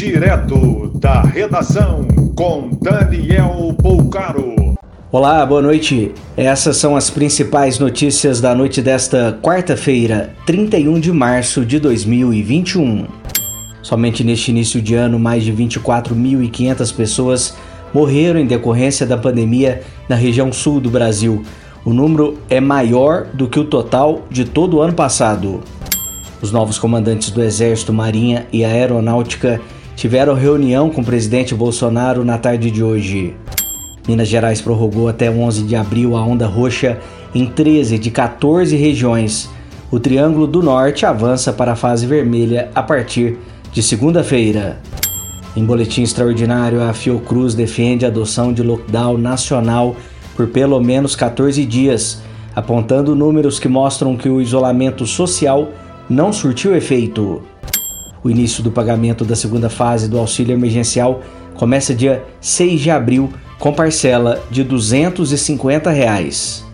Direto da redação com Daniel Poucaro. Olá, boa noite. Essas são as principais notícias da noite desta quarta-feira, 31 de março de 2021. Somente neste início de ano, mais de 24.500 pessoas morreram em decorrência da pandemia na região sul do Brasil. O número é maior do que o total de todo o ano passado. Os novos comandantes do Exército, Marinha e Aeronáutica tiveram reunião com o presidente Bolsonaro na tarde de hoje. Minas Gerais prorrogou até 11 de abril a onda roxa em 13 de 14 regiões. O Triângulo do Norte avança para a fase vermelha a partir de segunda-feira. Em boletim extraordinário, a Fiocruz defende a adoção de lockdown nacional por pelo menos 14 dias, apontando números que mostram que o isolamento social não surtiu efeito. O início do pagamento da segunda fase do auxílio emergencial começa dia 6 de abril com parcela de 250 reais.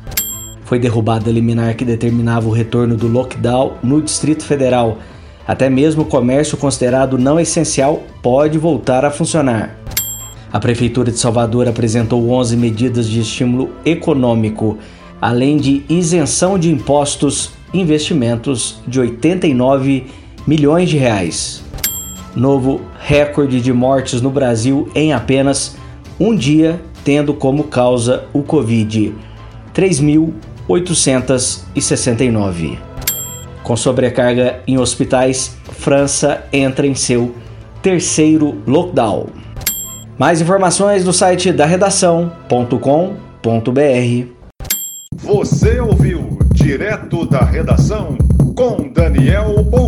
Foi derrubada a liminar que determinava o retorno do lockdown no Distrito Federal. Até mesmo o comércio considerado não essencial pode voltar a funcionar. A Prefeitura de Salvador apresentou 11 medidas de estímulo econômico, além de isenção de impostos, investimentos de 89 milhões de reais. Novo recorde de mortes no Brasil em apenas um dia, tendo como causa o Covid, 3.869. Com sobrecarga em hospitais, França entra em seu terceiro lockdown. Mais informações no site da redação.com.br. Você ouviu direto da redação com Daniel Bolcaro.